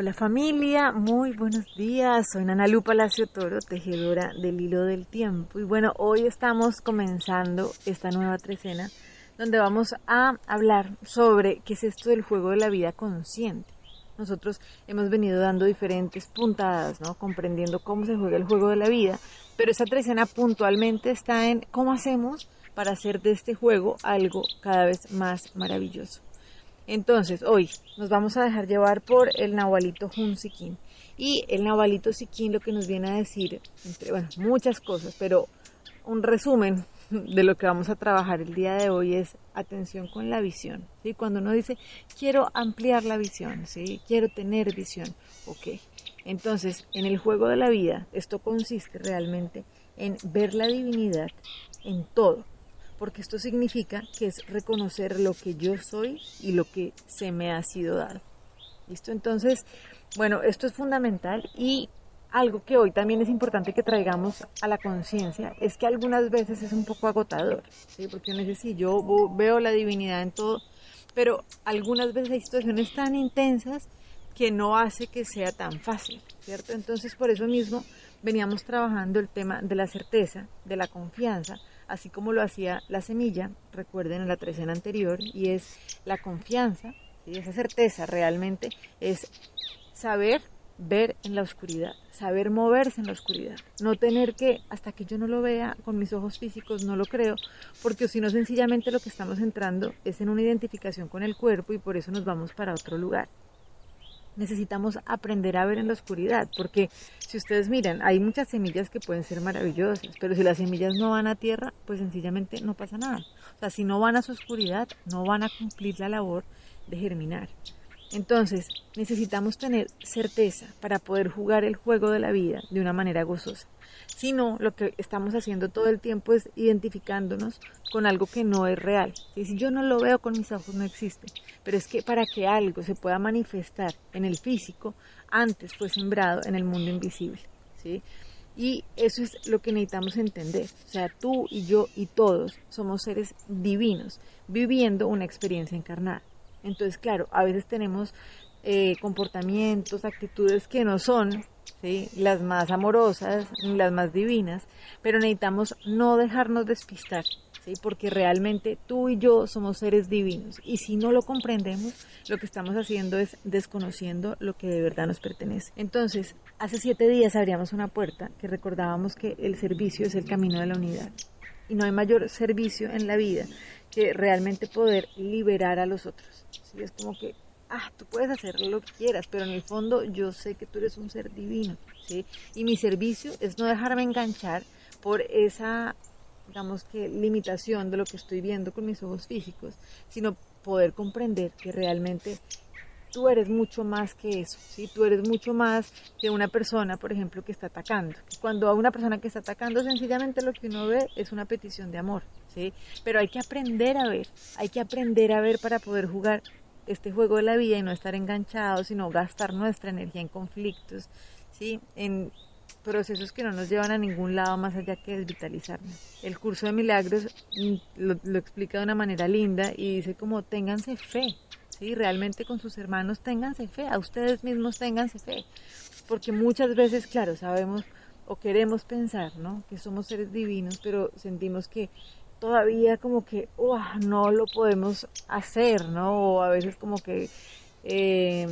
Hola familia, muy buenos días. Soy Nanalu Palacio Toro, tejedora del hilo del tiempo. Y bueno, hoy estamos comenzando esta nueva trecena donde vamos a hablar sobre qué es esto del juego de la vida consciente. Nosotros hemos venido dando diferentes puntadas, ¿no? Comprendiendo cómo se juega el juego de la vida, pero esta trecena puntualmente está en cómo hacemos para hacer de este juego algo cada vez más maravilloso. Entonces, hoy nos vamos a dejar llevar por el Nahualito Hun. Y el Nahualito Sikin lo que nos viene a decir, entre bueno, muchas cosas, pero un resumen de lo que vamos a trabajar el día de hoy es atención con la visión. ¿sí? Cuando uno dice, quiero ampliar la visión, ¿sí? quiero tener visión, ok. Entonces, en el juego de la vida, esto consiste realmente en ver la divinidad en todo, porque esto significa que es reconocer lo que yo soy y lo que se me ha sido dado. ¿Listo? Entonces, bueno, esto es fundamental y algo que hoy también es importante que traigamos a la conciencia es que algunas veces es un poco agotador, ¿sí? porque uno dice, sí, yo veo la divinidad en todo, pero algunas veces hay situaciones tan intensas que no hace que sea tan fácil, ¿cierto? Entonces, por eso mismo veníamos trabajando el tema de la certeza, de la confianza, así como lo hacía la semilla, recuerden en la trecena anterior, y es la confianza, y esa certeza realmente es saber ver en la oscuridad, saber moverse en la oscuridad, no tener que, hasta que yo no lo vea con mis ojos físicos, no lo creo, porque si no sencillamente lo que estamos entrando es en una identificación con el cuerpo y por eso nos vamos para otro lugar. Necesitamos aprender a ver en la oscuridad, porque si ustedes miran, hay muchas semillas que pueden ser maravillosas, pero si las semillas no van a tierra, pues sencillamente no pasa nada. O sea, si no van a su oscuridad, no van a cumplir la labor de germinar. Entonces, necesitamos tener certeza para poder jugar el juego de la vida de una manera gozosa. Si no, lo que estamos haciendo todo el tiempo es identificándonos con algo que no es real. Si yo no lo veo con mis ojos, no existe. Pero es que para que algo se pueda manifestar en el físico, antes fue sembrado en el mundo invisible. ¿sí? Y eso es lo que necesitamos entender. O sea, tú y yo y todos somos seres divinos viviendo una experiencia encarnada. Entonces, claro, a veces tenemos eh, comportamientos, actitudes que no son ¿sí? las más amorosas ni las más divinas, pero necesitamos no dejarnos despistar, ¿sí? porque realmente tú y yo somos seres divinos y si no lo comprendemos, lo que estamos haciendo es desconociendo lo que de verdad nos pertenece. Entonces, hace siete días abríamos una puerta que recordábamos que el servicio es el camino de la unidad y no hay mayor servicio en la vida que realmente poder liberar a los otros. ¿sí? Es como que, ah, tú puedes hacer lo que quieras, pero en el fondo yo sé que tú eres un ser divino. ¿sí? Y mi servicio es no dejarme enganchar por esa, digamos que, limitación de lo que estoy viendo con mis ojos físicos, sino poder comprender que realmente tú eres mucho más que eso, ¿sí? Tú eres mucho más que una persona, por ejemplo, que está atacando. Cuando a una persona que está atacando, sencillamente lo que uno ve es una petición de amor, ¿sí? Pero hay que aprender a ver, hay que aprender a ver para poder jugar este juego de la vida y no estar enganchados, sino gastar nuestra energía en conflictos, ¿sí? En procesos que no nos llevan a ningún lado más allá que desvitalizarnos. El curso de milagros mm, lo, explica de una manera linda y dice como ténganse fe, ¿sí? Realmente con sus hermanos ténganse fe, a ustedes mismos ténganse fe, porque muchas veces, claro, sabemos o queremos pensar, ¿no? Que somos seres divinos, pero sentimos que todavía como que no lo podemos hacer, ¿no? O a veces como que em,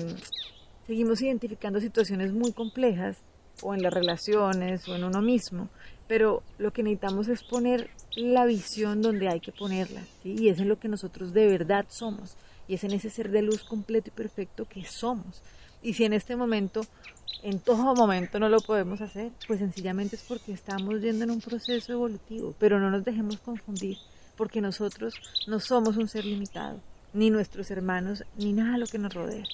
seguimos identificando situaciones muy complejas o en las relaciones o en uno mismo, pero lo que necesitamos es poner la visión donde hay que ponerla, ¿sí? y es en lo que nosotros de verdad somos y es en ese ser de luz completo y perfecto que somos. Y si en este momento, en todo momento no lo podemos hacer, pues sencillamente es porque estamos yendo en un proceso evolutivo, pero no nos dejemos confundir, porque nosotros no somos un ser limitado, ni nuestros hermanos, ni nada lo que nos rodea.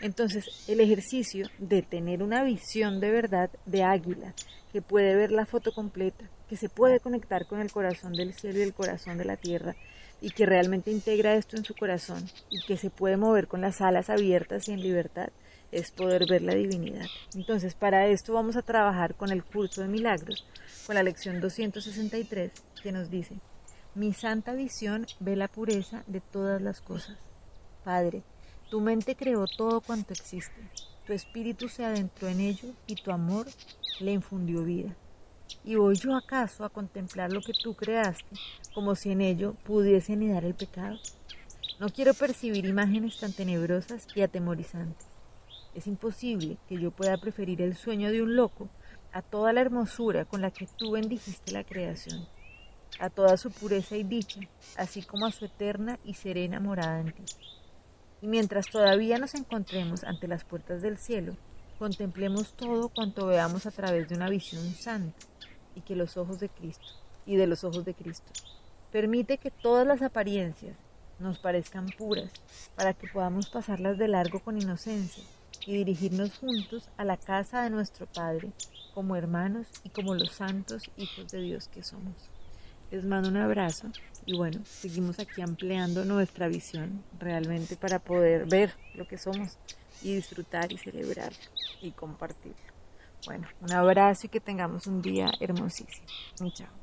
Entonces, el ejercicio de tener una visión de verdad de águila, que puede ver la foto completa, que se puede conectar con el corazón del cielo y el corazón de la tierra, y que realmente integra esto en su corazón y que se puede mover con las alas abiertas y en libertad, es poder ver la divinidad. Entonces, para esto vamos a trabajar con el curso de milagros, con la lección 263, que nos dice, mi santa visión ve la pureza de todas las cosas. Padre, tu mente creó todo cuanto existe. tu espíritu se adentró en ello y tu amor le infundió vida. ¿Y voy yo acaso a contemplar lo que tú creaste como si en ello pudiese anidar el pecado? No quiero percibir imágenes tan tenebrosas y atemorizantes. Es imposible que yo pueda preferir el sueño de un loco a toda la hermosura con la que tú bendijiste la creación, a toda su pureza y dicha, así como a su eterna y serena morada en ti. Y mientras todavía nos encontremos ante las puertas del cielo, contemplemos todo cuanto veamos a través de una visión santa y que los ojos de Cristo y de los ojos de Cristo. Permite que todas las apariencias nos parezcan puras para que podamos pasarlas de largo con inocencia y dirigirnos juntos a la casa de nuestro Padre como hermanos y como los santos hijos de Dios que somos. Les mando un abrazo y bueno, seguimos aquí ampliando nuestra visión realmente para poder ver lo que somos y disfrutar y celebrar y compartirlo. Bueno, un abrazo y que tengamos un día hermosísimo. Chao.